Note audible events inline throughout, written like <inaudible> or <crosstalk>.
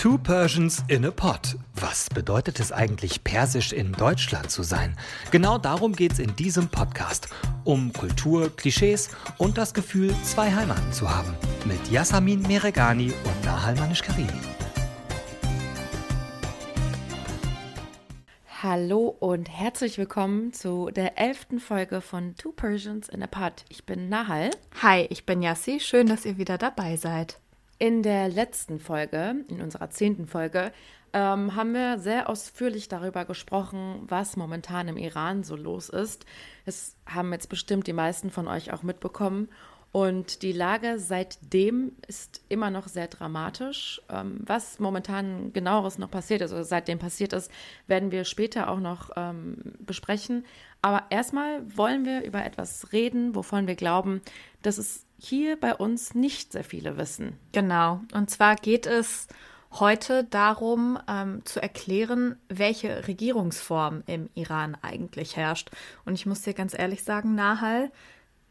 Two Persians in a Pot. Was bedeutet es eigentlich, persisch in Deutschland zu sein? Genau darum geht es in diesem Podcast. Um Kultur, Klischees und das Gefühl, zwei Heimaten zu haben. Mit Yasamin Meregani und Nahal Manish-Karimi. Hallo und herzlich willkommen zu der elften Folge von Two Persians in a Pot. Ich bin Nahal. Hi, ich bin Yassi. Schön, dass ihr wieder dabei seid. In der letzten Folge, in unserer zehnten Folge, ähm, haben wir sehr ausführlich darüber gesprochen, was momentan im Iran so los ist. Das haben jetzt bestimmt die meisten von euch auch mitbekommen. Und die Lage seitdem ist immer noch sehr dramatisch. Ähm, was momentan genaueres noch passiert ist, oder seitdem passiert ist, werden wir später auch noch ähm, besprechen. Aber erstmal wollen wir über etwas reden, wovon wir glauben, dass es hier bei uns nicht sehr viele wissen. Genau. Und zwar geht es heute darum, ähm, zu erklären, welche Regierungsform im Iran eigentlich herrscht. Und ich muss dir ganz ehrlich sagen, Nahal,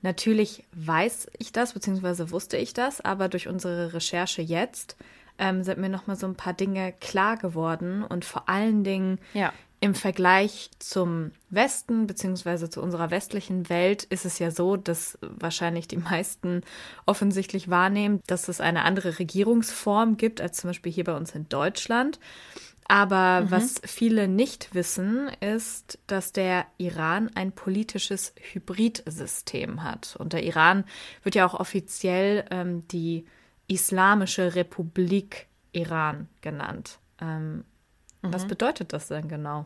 natürlich weiß ich das, beziehungsweise wusste ich das, aber durch unsere Recherche jetzt ähm, sind mir nochmal so ein paar Dinge klar geworden und vor allen Dingen ja im Vergleich zum Westen beziehungsweise zu unserer westlichen Welt ist es ja so, dass wahrscheinlich die meisten offensichtlich wahrnehmen, dass es eine andere Regierungsform gibt als zum Beispiel hier bei uns in Deutschland. Aber mhm. was viele nicht wissen, ist, dass der Iran ein politisches Hybridsystem hat. Und der Iran wird ja auch offiziell ähm, die Islamische Republik Iran genannt. Ähm, Mhm. Was bedeutet das denn genau?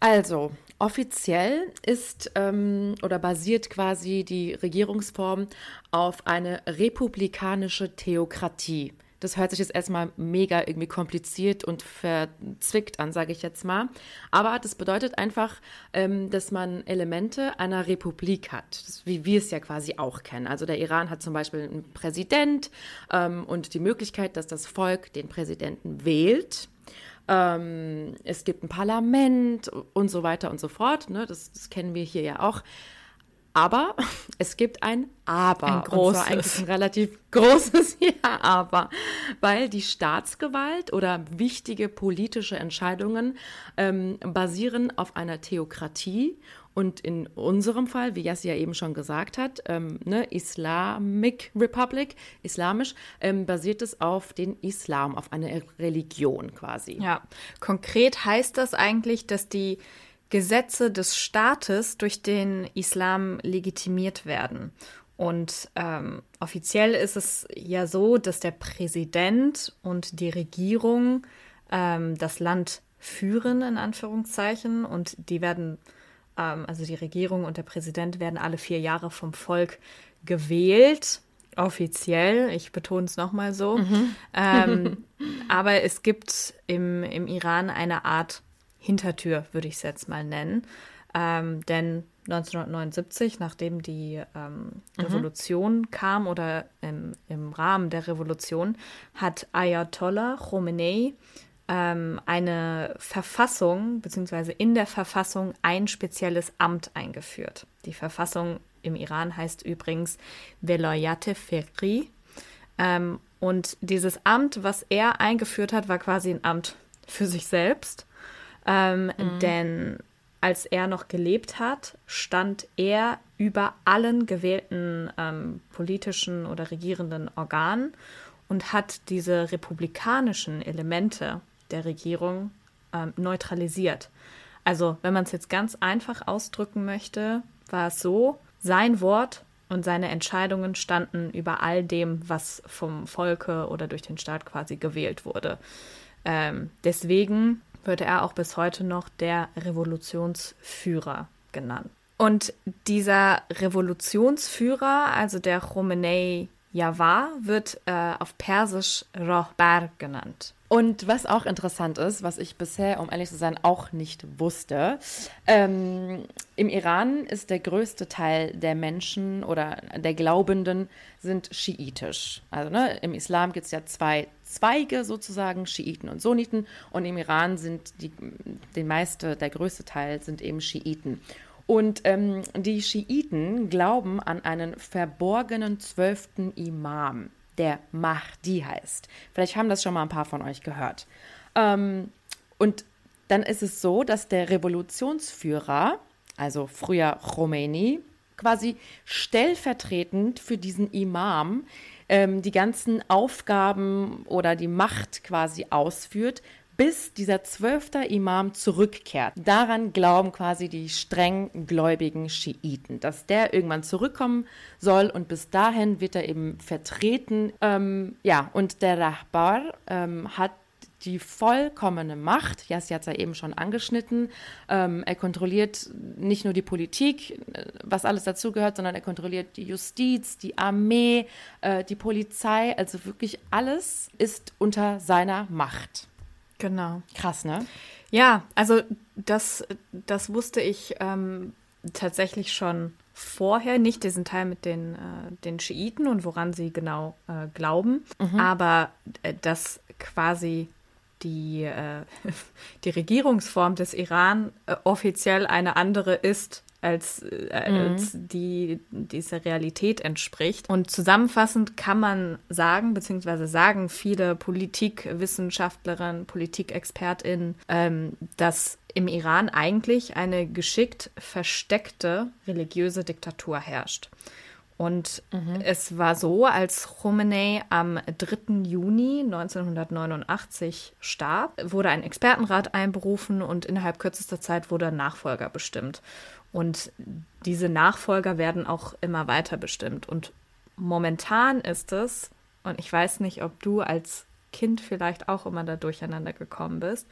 Also, offiziell ist ähm, oder basiert quasi die Regierungsform auf eine republikanische Theokratie. Das hört sich jetzt erstmal mega irgendwie kompliziert und verzwickt an, sage ich jetzt mal. Aber das bedeutet einfach, ähm, dass man Elemente einer Republik hat, das, wie wir es ja quasi auch kennen. Also der Iran hat zum Beispiel einen Präsident ähm, und die Möglichkeit, dass das Volk den Präsidenten wählt ähm, es gibt ein Parlament und so weiter und so fort. Ne? Das, das kennen wir hier ja auch. Aber <laughs> es gibt ein Aber. Ein großes. Und zwar eigentlich ein relativ <laughs> großes <laughs> Ja, Aber. Weil die Staatsgewalt oder wichtige politische Entscheidungen ähm, basieren auf einer Theokratie und in unserem Fall, wie Yassi ja eben schon gesagt hat, ähm, ne, Islamic Republic, islamisch, ähm, basiert es auf den Islam, auf eine Religion quasi. Ja, konkret heißt das eigentlich, dass die Gesetze des Staates durch den Islam legitimiert werden. Und ähm, offiziell ist es ja so, dass der Präsident und die Regierung ähm, das Land führen, in Anführungszeichen, und die werden also die Regierung und der Präsident werden alle vier Jahre vom Volk gewählt, offiziell. Ich betone es nochmal so. Mhm. Ähm, <laughs> aber es gibt im, im Iran eine Art Hintertür, würde ich es jetzt mal nennen. Ähm, denn 1979, nachdem die ähm, mhm. Revolution kam oder im, im Rahmen der Revolution, hat Ayatollah Khomeini ähm, eine Verfassung, beziehungsweise in der Verfassung ein spezielles Amt eingeführt. Die Verfassung im Iran heißt übrigens Velayate Ferri. Ähm, und dieses Amt, was er eingeführt hat, war quasi ein Amt für sich selbst. Ähm, mhm. Denn als er noch gelebt hat, stand er über allen gewählten ähm, politischen oder regierenden Organen und hat diese republikanischen Elemente der Regierung ähm, neutralisiert. Also, wenn man es jetzt ganz einfach ausdrücken möchte, war es so, sein Wort und seine Entscheidungen standen über all dem, was vom Volke oder durch den Staat quasi gewählt wurde. Ähm, deswegen wird er auch bis heute noch der Revolutionsführer genannt. Und dieser Revolutionsführer, also der Khomeini Yavar, wird äh, auf Persisch Rohbar genannt. Und was auch interessant ist, was ich bisher, um ehrlich zu sein, auch nicht wusste, ähm, im Iran ist der größte Teil der Menschen oder der Glaubenden sind schiitisch. Also ne, im Islam gibt es ja zwei Zweige sozusagen, Schiiten und Sunniten. Und im Iran sind die, den meiste, der größte Teil sind eben Schiiten. Und ähm, die Schiiten glauben an einen verborgenen zwölften Imam. Der Mahdi heißt. Vielleicht haben das schon mal ein paar von euch gehört. Ähm, und dann ist es so, dass der Revolutionsführer, also früher Khomeini, quasi stellvertretend für diesen Imam ähm, die ganzen Aufgaben oder die Macht quasi ausführt, bis dieser zwölfte Imam zurückkehrt. Daran glauben quasi die streng gläubigen Schiiten, dass der irgendwann zurückkommen soll und bis dahin wird er eben vertreten. Ähm, ja, und der Rahbar ähm, hat die vollkommene Macht. Jassi hat es ja eben schon angeschnitten. Ähm, er kontrolliert nicht nur die Politik, äh, was alles dazugehört, sondern er kontrolliert die Justiz, die Armee, äh, die Polizei. Also wirklich alles ist unter seiner Macht. Genau. Krass, ne? Ja, also das, das wusste ich ähm, tatsächlich schon vorher, nicht diesen Teil mit den, äh, den Schiiten und woran sie genau äh, glauben, mhm. aber äh, dass quasi die, äh, <laughs> die Regierungsform des Iran äh, offiziell eine andere ist als, äh, mhm. als die dieser Realität entspricht. Und zusammenfassend kann man sagen, beziehungsweise sagen viele Politikwissenschaftlerinnen, Politikexpertinnen, ähm, dass im Iran eigentlich eine geschickt versteckte religiöse Diktatur herrscht. Und mhm. es war so, als Khomeini am 3. Juni 1989 starb, wurde ein Expertenrat einberufen und innerhalb kürzester Zeit wurde ein Nachfolger bestimmt. Und diese Nachfolger werden auch immer weiter bestimmt. Und momentan ist es, und ich weiß nicht, ob du als Kind vielleicht auch immer da durcheinander gekommen bist,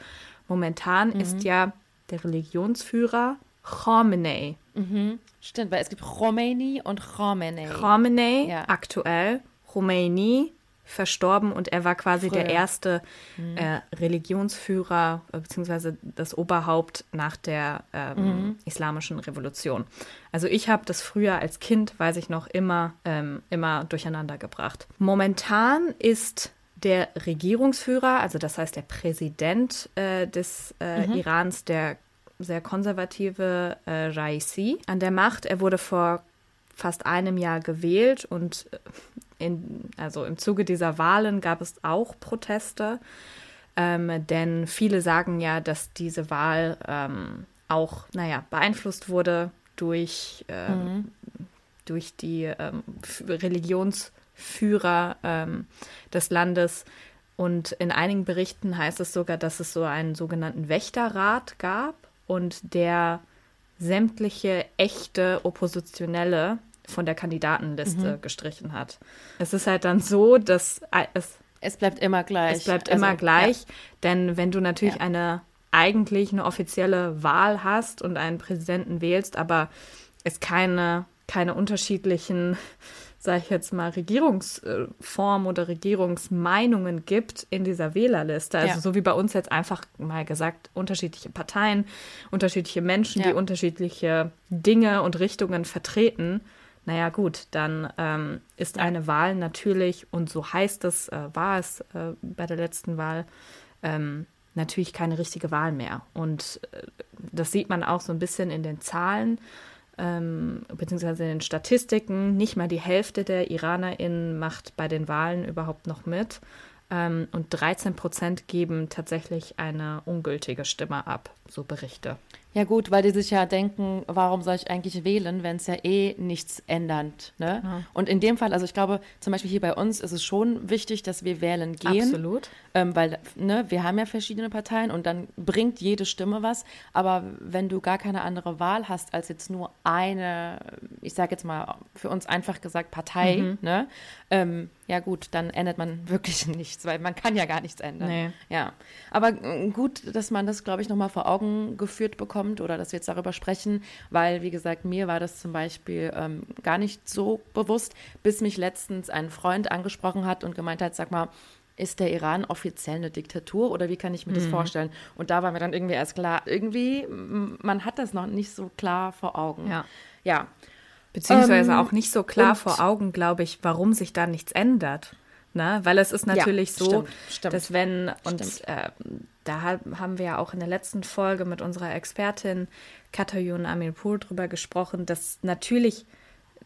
momentan mhm. ist ja der Religionsführer Khomeini. Mhm. Stimmt, weil es gibt Khomeini und Khomeini. Khomeini ja. aktuell, Khomeini verstorben und er war quasi Früher. der erste mhm. äh, Religionsführer äh, beziehungsweise das Oberhaupt nach der ähm, mhm. islamischen Revolution. Also ich habe das früher als Kind, weiß ich noch, immer, ähm, immer durcheinander gebracht. Momentan ist der Regierungsführer, also das heißt der Präsident äh, des äh, mhm. Irans, der sehr konservative äh, Raisi an der Macht. Er wurde vor fast einem Jahr gewählt und äh, in, also im Zuge dieser Wahlen gab es auch Proteste, ähm, denn viele sagen ja, dass diese Wahl ähm, auch, naja, beeinflusst wurde durch, ähm, mhm. durch die ähm, Religionsführer ähm, des Landes. Und in einigen Berichten heißt es sogar, dass es so einen sogenannten Wächterrat gab und der sämtliche echte Oppositionelle von der Kandidatenliste mhm. gestrichen hat. Es ist halt dann so, dass es es bleibt immer gleich. Es bleibt also, immer gleich, ja. denn wenn du natürlich ja. eine eigentlich eine offizielle Wahl hast und einen Präsidenten wählst, aber es keine keine unterschiedlichen <laughs> sage ich jetzt mal, Regierungsform oder Regierungsmeinungen gibt in dieser Wählerliste. Also ja. so wie bei uns jetzt einfach mal gesagt, unterschiedliche Parteien, unterschiedliche Menschen, ja. die unterschiedliche Dinge und Richtungen vertreten. Naja gut, dann ähm, ist ja. eine Wahl natürlich, und so heißt es, äh, war es äh, bei der letzten Wahl, ähm, natürlich keine richtige Wahl mehr. Und äh, das sieht man auch so ein bisschen in den Zahlen ähm, beziehungsweise in den Statistiken, nicht mal die Hälfte der IranerInnen macht bei den Wahlen überhaupt noch mit. Ähm, und 13 Prozent geben tatsächlich eine ungültige Stimme ab, so Berichte. Ja gut, weil die sich ja denken, warum soll ich eigentlich wählen, wenn es ja eh nichts ändert. Ne? Ja. Und in dem Fall, also ich glaube, zum Beispiel hier bei uns ist es schon wichtig, dass wir wählen gehen. Absolut. Ähm, weil ne, wir haben ja verschiedene Parteien und dann bringt jede Stimme was. Aber wenn du gar keine andere Wahl hast als jetzt nur eine, ich sage jetzt mal für uns einfach gesagt Partei, mhm. ne? Ähm, ja gut, dann ändert man <laughs> wirklich nichts, weil man kann ja gar nichts ändern. Nee. Ja, aber äh, gut, dass man das, glaube ich, nochmal vor Augen geführt bekommt kommt oder dass wir jetzt darüber sprechen, weil, wie gesagt, mir war das zum Beispiel ähm, gar nicht so bewusst, bis mich letztens ein Freund angesprochen hat und gemeint hat, sag mal, ist der Iran offiziell eine Diktatur oder wie kann ich mir das mhm. vorstellen? Und da war mir dann irgendwie erst klar, irgendwie, man hat das noch nicht so klar vor Augen. Ja. ja. Beziehungsweise ähm, auch nicht so klar vor Augen, glaube ich, warum sich da nichts ändert. Ne? Weil es ist natürlich ja, so, stimmt, stimmt, dass wenn, und äh, da haben wir ja auch in der letzten Folge mit unserer Expertin Katayun Amirpur drüber gesprochen, dass natürlich,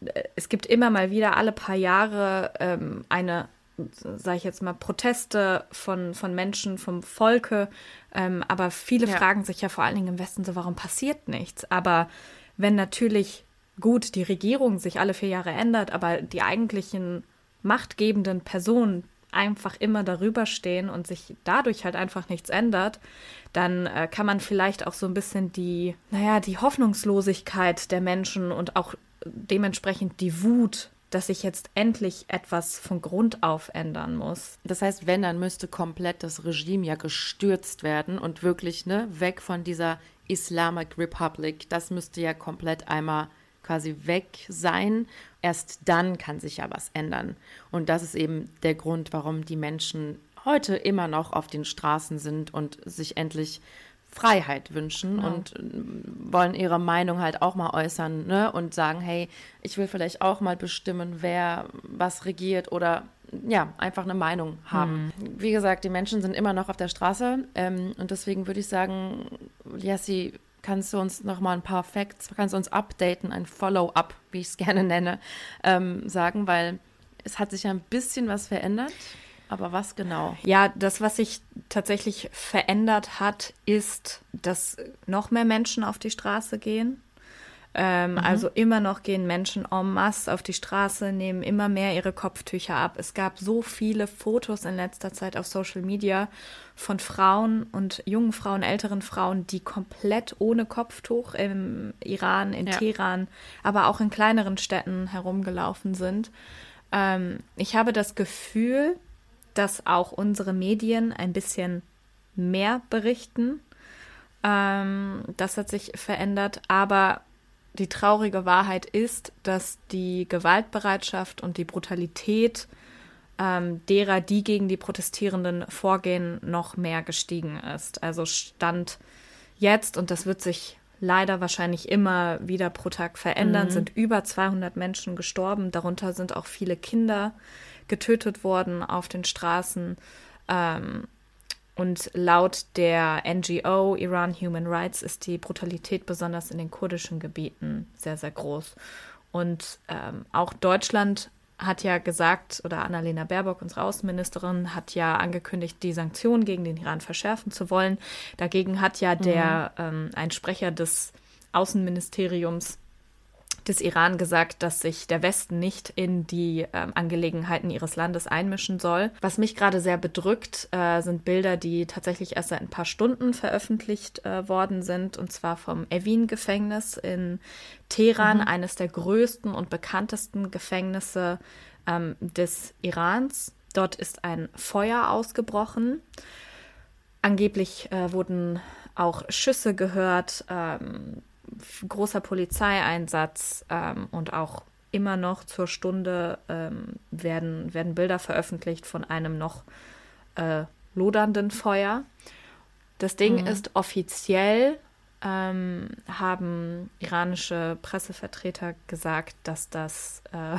äh, es gibt immer mal wieder alle paar Jahre ähm, eine sage ich jetzt mal, Proteste von, von Menschen, vom Volke. Ähm, aber viele ja. fragen sich ja vor allen Dingen im Westen so, warum passiert nichts? Aber wenn natürlich gut die Regierung sich alle vier Jahre ändert, aber die eigentlichen machtgebenden Personen einfach immer darüber stehen und sich dadurch halt einfach nichts ändert, dann äh, kann man vielleicht auch so ein bisschen die, naja, die Hoffnungslosigkeit der Menschen und auch dementsprechend die Wut dass sich jetzt endlich etwas von Grund auf ändern muss. Das heißt, wenn, dann müsste komplett das Regime ja gestürzt werden und wirklich ne, weg von dieser Islamic Republic. Das müsste ja komplett einmal quasi weg sein. Erst dann kann sich ja was ändern. Und das ist eben der Grund, warum die Menschen heute immer noch auf den Straßen sind und sich endlich Freiheit wünschen ja. und äh, wollen ihre Meinung halt auch mal äußern ne? und sagen, hey, ich will vielleicht auch mal bestimmen, wer was regiert oder ja, einfach eine Meinung haben. Mhm. Wie gesagt, die Menschen sind immer noch auf der Straße ähm, und deswegen würde ich sagen, Jessie, kannst du uns noch mal ein paar Facts, kannst du uns updaten, ein Follow-up, wie ich es <laughs> gerne nenne, ähm, sagen, weil es hat sich ja ein bisschen was verändert. Aber was genau? Ja, das, was sich tatsächlich verändert hat, ist, dass noch mehr Menschen auf die Straße gehen. Ähm, mhm. Also immer noch gehen Menschen en masse auf die Straße, nehmen immer mehr ihre Kopftücher ab. Es gab so viele Fotos in letzter Zeit auf Social Media von Frauen und jungen Frauen, älteren Frauen, die komplett ohne Kopftuch im Iran, in ja. Teheran, aber auch in kleineren Städten herumgelaufen sind. Ähm, ich habe das Gefühl, dass auch unsere Medien ein bisschen mehr berichten. Ähm, das hat sich verändert, aber die traurige Wahrheit ist, dass die Gewaltbereitschaft und die Brutalität ähm, derer, die gegen die Protestierenden vorgehen, noch mehr gestiegen ist. Also Stand jetzt, und das wird sich leider wahrscheinlich immer wieder pro Tag verändern, mhm. sind über 200 Menschen gestorben. Darunter sind auch viele Kinder getötet worden auf den Straßen. Ähm, und laut der NGO Iran Human Rights ist die Brutalität besonders in den kurdischen Gebieten sehr, sehr groß. Und ähm, auch Deutschland hat ja gesagt, oder Annalena Baerbock, unsere Außenministerin, hat ja angekündigt, die Sanktionen gegen den Iran verschärfen zu wollen. Dagegen hat ja der mhm. ähm, ein Sprecher des Außenministeriums des Iran gesagt, dass sich der Westen nicht in die ähm, Angelegenheiten ihres Landes einmischen soll. Was mich gerade sehr bedrückt, äh, sind Bilder, die tatsächlich erst seit ein paar Stunden veröffentlicht äh, worden sind, und zwar vom Evin-Gefängnis in Teheran, mhm. eines der größten und bekanntesten Gefängnisse ähm, des Irans. Dort ist ein Feuer ausgebrochen. Angeblich äh, wurden auch Schüsse gehört. Ähm, großer Polizeieinsatz ähm, und auch immer noch zur Stunde ähm, werden, werden Bilder veröffentlicht von einem noch äh, lodernden Feuer. Das Ding mhm. ist offiziell, ähm, haben iranische Pressevertreter gesagt, dass das äh,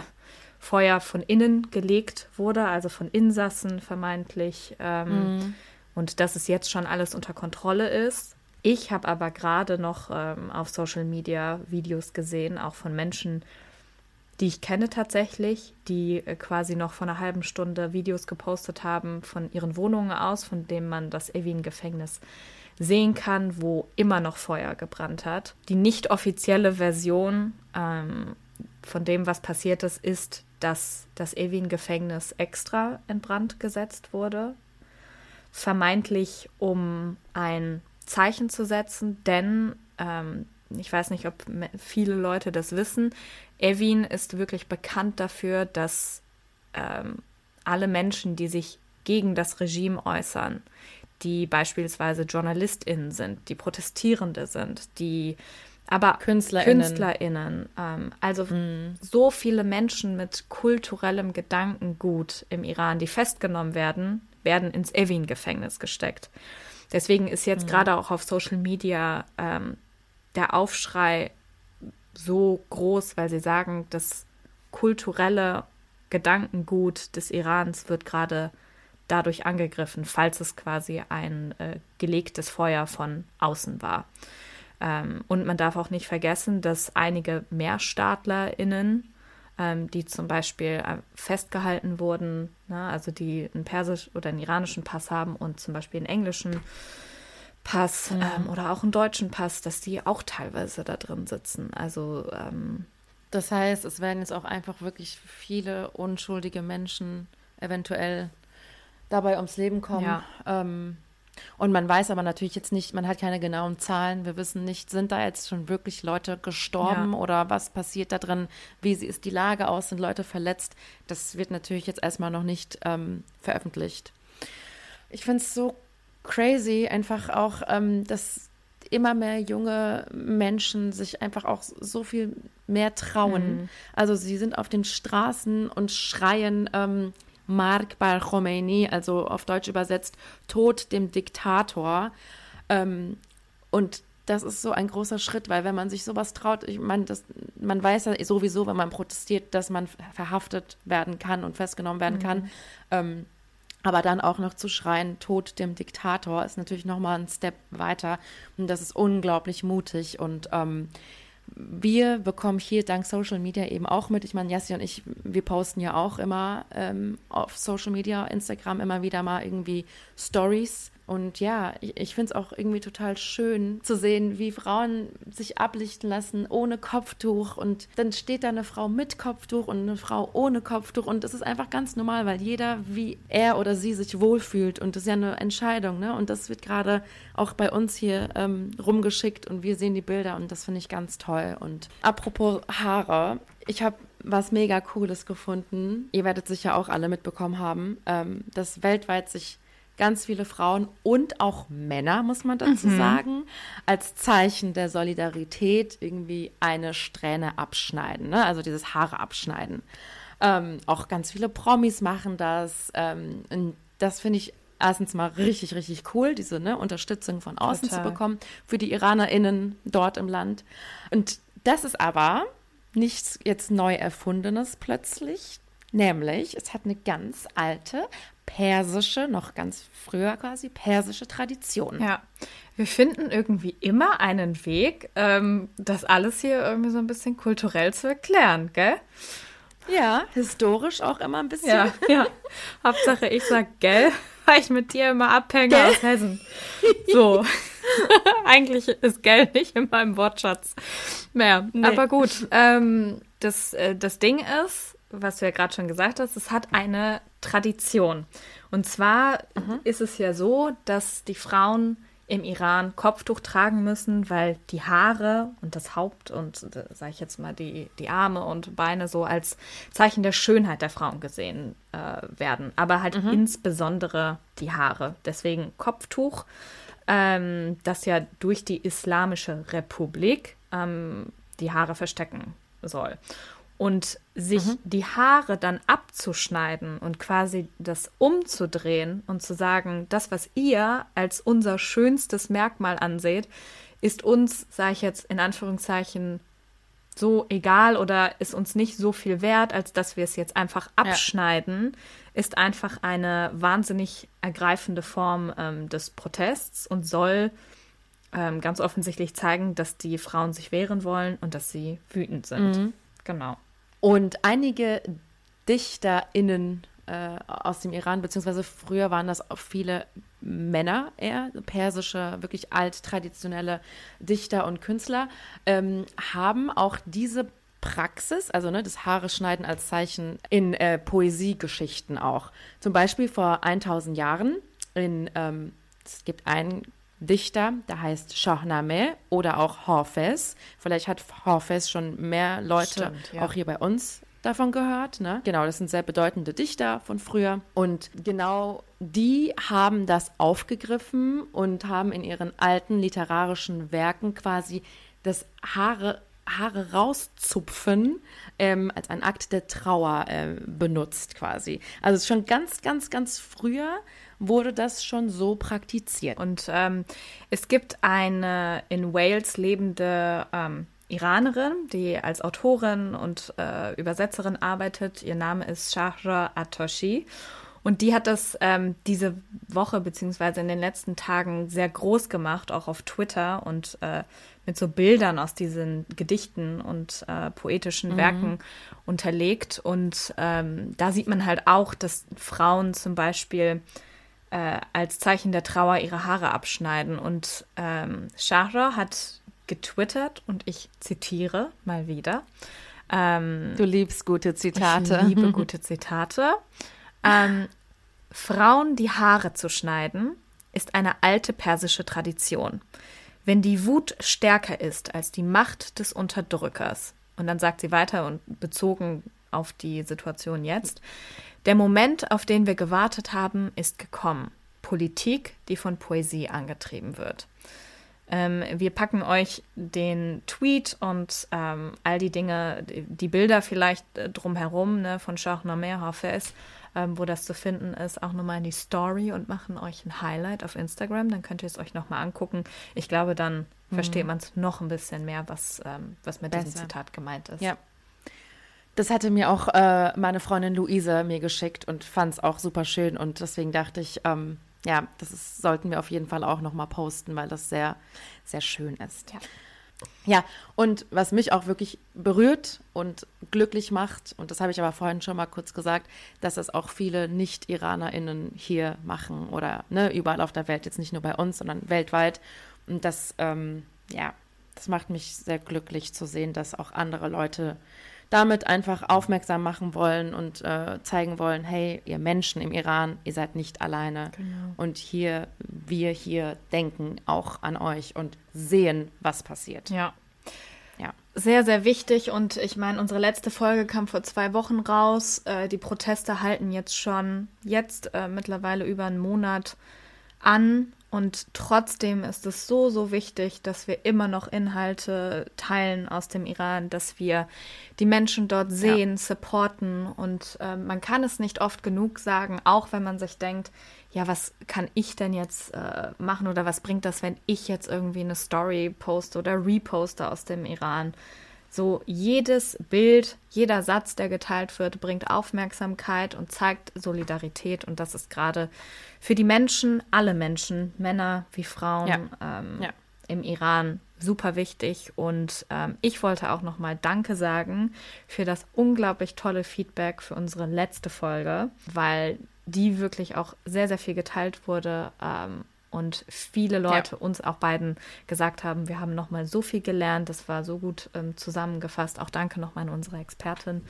Feuer von innen gelegt wurde, also von Insassen vermeintlich, ähm, mhm. und dass es jetzt schon alles unter Kontrolle ist. Ich habe aber gerade noch ähm, auf Social Media Videos gesehen, auch von Menschen, die ich kenne tatsächlich, die äh, quasi noch vor einer halben Stunde Videos gepostet haben von ihren Wohnungen aus, von denen man das Evin-Gefängnis sehen kann, wo immer noch Feuer gebrannt hat. Die nicht offizielle Version ähm, von dem, was passiert ist, ist, dass das Evin-Gefängnis extra in Brand gesetzt wurde, vermeintlich um ein Zeichen zu setzen, denn ähm, ich weiß nicht, ob viele Leute das wissen. Evin ist wirklich bekannt dafür, dass ähm, alle Menschen, die sich gegen das Regime äußern, die beispielsweise JournalistInnen sind, die Protestierende sind, die aber KünstlerInnen, KünstlerInnen ähm, also mm. so viele Menschen mit kulturellem Gedankengut im Iran, die festgenommen werden, werden ins Evin-Gefängnis gesteckt. Deswegen ist jetzt mhm. gerade auch auf Social Media ähm, der Aufschrei so groß, weil sie sagen, das kulturelle Gedankengut des Irans wird gerade dadurch angegriffen, falls es quasi ein äh, gelegtes Feuer von außen war. Ähm, und man darf auch nicht vergessen, dass einige MehrstaatlerInnen ähm, die zum Beispiel äh, festgehalten wurden, ne? also die einen persisch oder einen iranischen Pass haben und zum Beispiel einen englischen Pass mhm. ähm, oder auch einen deutschen Pass, dass die auch teilweise da drin sitzen. Also ähm, das heißt, es werden jetzt auch einfach wirklich viele unschuldige Menschen eventuell dabei ums Leben kommen. Ja. Ähm, und man weiß aber natürlich jetzt nicht, man hat keine genauen Zahlen. Wir wissen nicht, sind da jetzt schon wirklich Leute gestorben ja. oder was passiert da drin? Wie ist die Lage aus? Sind Leute verletzt? Das wird natürlich jetzt erstmal noch nicht ähm, veröffentlicht. Ich finde es so crazy, einfach auch, ähm, dass immer mehr junge Menschen sich einfach auch so viel mehr trauen. Mhm. Also sie sind auf den Straßen und schreien, ähm, Mark Bar Khomeini, also auf Deutsch übersetzt, Tod dem Diktator. Ähm, und das ist so ein großer Schritt, weil wenn man sich sowas traut, ich meine, man weiß ja sowieso, wenn man protestiert, dass man verhaftet werden kann und festgenommen werden mhm. kann. Ähm, aber dann auch noch zu schreien, Tod dem Diktator, ist natürlich nochmal ein Step weiter. Und das ist unglaublich mutig. Und ähm, wir bekommen hier dank Social Media eben auch mit. Ich meine, Jassi und ich, wir posten ja auch immer ähm, auf Social Media, Instagram immer wieder mal irgendwie Stories und ja, ich, ich finde es auch irgendwie total schön zu sehen, wie Frauen sich ablichten lassen ohne Kopftuch. Und dann steht da eine Frau mit Kopftuch und eine Frau ohne Kopftuch. Und das ist einfach ganz normal, weil jeder, wie er oder sie sich wohlfühlt. Und das ist ja eine Entscheidung. Ne? Und das wird gerade auch bei uns hier ähm, rumgeschickt und wir sehen die Bilder und das finde ich ganz toll. Und apropos Haare, ich habe was mega Cooles gefunden. Ihr werdet sicher auch alle mitbekommen haben, ähm, dass weltweit sich ganz viele Frauen und auch Männer, muss man dazu mhm. sagen, als Zeichen der Solidarität irgendwie eine Strähne abschneiden, ne? also dieses Haare abschneiden. Ähm, auch ganz viele Promis machen das. Ähm, und das finde ich erstens mal richtig, richtig cool, diese ne, Unterstützung von außen Total. zu bekommen für die IranerInnen dort im Land. Und das ist aber nichts jetzt neu erfundenes plötzlich. Nämlich, es hat eine ganz alte persische, noch ganz früher quasi, persische Tradition. Ja, wir finden irgendwie immer einen Weg, ähm, das alles hier irgendwie so ein bisschen kulturell zu erklären, gell? Ja, historisch auch immer ein bisschen. Ja, ja. Hauptsache ich sag gell, <laughs> weil ich mit dir immer abhänge gell? aus Hessen. So. <laughs> Eigentlich ist gell nicht in meinem Wortschatz mehr. Nee. Aber gut, ähm, das, äh, das Ding ist, was du ja gerade schon gesagt hast, es hat eine Tradition. Und zwar mhm. ist es ja so, dass die Frauen im Iran Kopftuch tragen müssen, weil die Haare und das Haupt und, äh, sage ich jetzt mal, die, die Arme und Beine so als Zeichen der Schönheit der Frauen gesehen äh, werden. Aber halt mhm. insbesondere die Haare. Deswegen Kopftuch, ähm, das ja durch die Islamische Republik ähm, die Haare verstecken soll. Und sich mhm. die Haare dann abzuschneiden und quasi das umzudrehen und zu sagen, das, was ihr als unser schönstes Merkmal anseht, ist uns, sage ich jetzt in Anführungszeichen, so egal oder ist uns nicht so viel wert, als dass wir es jetzt einfach abschneiden, ja. ist einfach eine wahnsinnig ergreifende Form ähm, des Protests und soll ähm, ganz offensichtlich zeigen, dass die Frauen sich wehren wollen und dass sie wütend sind. Mhm. Genau. Und einige DichterInnen äh, aus dem Iran, beziehungsweise früher waren das auch viele Männer eher, persische, wirklich alt-traditionelle Dichter und Künstler, ähm, haben auch diese Praxis, also ne, das Haare schneiden als Zeichen in äh, Poesiegeschichten auch. Zum Beispiel vor 1000 Jahren in, ähm, es gibt einen Dichter, der heißt Shahnameh oder auch Hafez. Vielleicht hat Hafez schon mehr Leute Stimmt, ja. auch hier bei uns davon gehört. Ne? Genau, das sind sehr bedeutende Dichter von früher. Und genau die haben das aufgegriffen und haben in ihren alten literarischen Werken quasi das Haare Haare rauszupfen ähm, als ein Akt der Trauer äh, benutzt quasi. Also schon ganz, ganz, ganz früher wurde das schon so praktiziert. Und ähm, es gibt eine in Wales lebende ähm, Iranerin, die als Autorin und äh, Übersetzerin arbeitet. Ihr Name ist Shahra Atoshi. Und die hat das ähm, diese Woche beziehungsweise in den letzten Tagen sehr groß gemacht, auch auf Twitter und äh, mit so Bildern aus diesen Gedichten und äh, poetischen mhm. Werken unterlegt. Und ähm, da sieht man halt auch, dass Frauen zum Beispiel äh, als Zeichen der Trauer ihre Haare abschneiden. Und ähm, Shahra hat getwittert und ich zitiere mal wieder. Ähm, du liebst gute Zitate. Ich liebe <laughs> gute Zitate. Ähm, Frauen die Haare zu schneiden, ist eine alte persische Tradition. Wenn die Wut stärker ist als die Macht des Unterdrückers, und dann sagt sie weiter und bezogen auf die Situation jetzt, der Moment, auf den wir gewartet haben, ist gekommen. Politik, die von Poesie angetrieben wird. Ähm, wir packen euch den Tweet und ähm, all die Dinge, die Bilder vielleicht äh, drumherum ne, von Shahnameh Hafez, ähm, wo das zu finden ist, auch nochmal in die Story und machen euch ein Highlight auf Instagram. Dann könnt ihr es euch nochmal angucken. Ich glaube, dann mhm. versteht man es noch ein bisschen mehr, was, ähm, was mit Besser. diesem Zitat gemeint ist. Ja. Das hatte mir auch äh, meine Freundin Luise mir geschickt und fand es auch super schön. Und deswegen dachte ich, ähm, ja, das ist, sollten wir auf jeden Fall auch nochmal posten, weil das sehr, sehr schön ist. Ja. Ja, und was mich auch wirklich berührt und glücklich macht, und das habe ich aber vorhin schon mal kurz gesagt, dass es auch viele Nicht-IranerInnen hier machen oder ne, überall auf der Welt, jetzt nicht nur bei uns, sondern weltweit. Und das, ähm, ja, das macht mich sehr glücklich zu sehen, dass auch andere Leute damit einfach aufmerksam machen wollen und äh, zeigen wollen, hey, ihr Menschen im Iran, ihr seid nicht alleine. Genau. Und hier, wir hier denken auch an euch und sehen, was passiert. Ja. Ja. Sehr, sehr wichtig. Und ich meine, unsere letzte Folge kam vor zwei Wochen raus. Äh, die Proteste halten jetzt schon, jetzt äh, mittlerweile über einen Monat an. Und trotzdem ist es so, so wichtig, dass wir immer noch Inhalte teilen aus dem Iran, dass wir die Menschen dort sehen, ja. supporten. Und äh, man kann es nicht oft genug sagen, auch wenn man sich denkt, ja, was kann ich denn jetzt äh, machen oder was bringt das, wenn ich jetzt irgendwie eine Story poste oder reposte aus dem Iran? So jedes Bild, jeder Satz, der geteilt wird, bringt Aufmerksamkeit und zeigt Solidarität. Und das ist gerade für die Menschen, alle Menschen, Männer wie Frauen ja. Ähm, ja. im Iran super wichtig. Und ähm, ich wollte auch nochmal Danke sagen für das unglaublich tolle Feedback für unsere letzte Folge, weil die wirklich auch sehr, sehr viel geteilt wurde. Ähm, und viele Leute ja. uns auch beiden gesagt haben, wir haben nochmal so viel gelernt, das war so gut ähm, zusammengefasst. Auch danke nochmal an unsere Expertin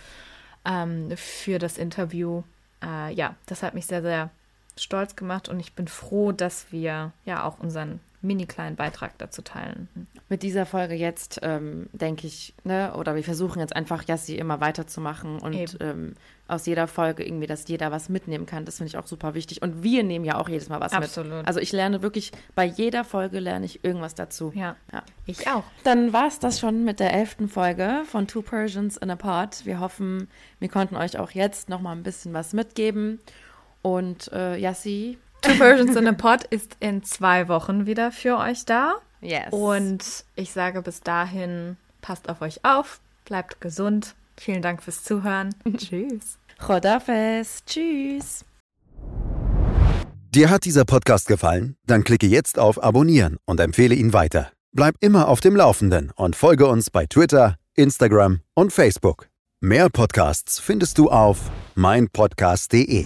ähm, für das Interview. Äh, ja, das hat mich sehr, sehr stolz gemacht und ich bin froh, dass wir ja auch unseren mini kleinen Beitrag dazu teilen. Mit dieser Folge jetzt ähm, denke ich, ne, oder wir versuchen jetzt einfach Jassi immer weiterzumachen und ähm, aus jeder Folge irgendwie, dass jeder was mitnehmen kann. Das finde ich auch super wichtig. Und wir nehmen ja auch jedes Mal was Absolut. mit. Also ich lerne wirklich, bei jeder Folge lerne ich irgendwas dazu. Ja, ja. ich auch. Dann war es das schon mit der elften Folge von Two Persians in a Pod. Wir hoffen, wir konnten euch auch jetzt noch mal ein bisschen was mitgeben. Und äh, Yassi, Two Versions in a Pod ist in zwei Wochen wieder für euch da. Yes. Und ich sage bis dahin, passt auf euch auf, bleibt gesund. Vielen Dank fürs Zuhören. <laughs> Tschüss. Chodafes. Tschüss. Dir hat dieser Podcast gefallen? Dann klicke jetzt auf Abonnieren und empfehle ihn weiter. Bleib immer auf dem Laufenden und folge uns bei Twitter, Instagram und Facebook. Mehr Podcasts findest du auf meinpodcast.de.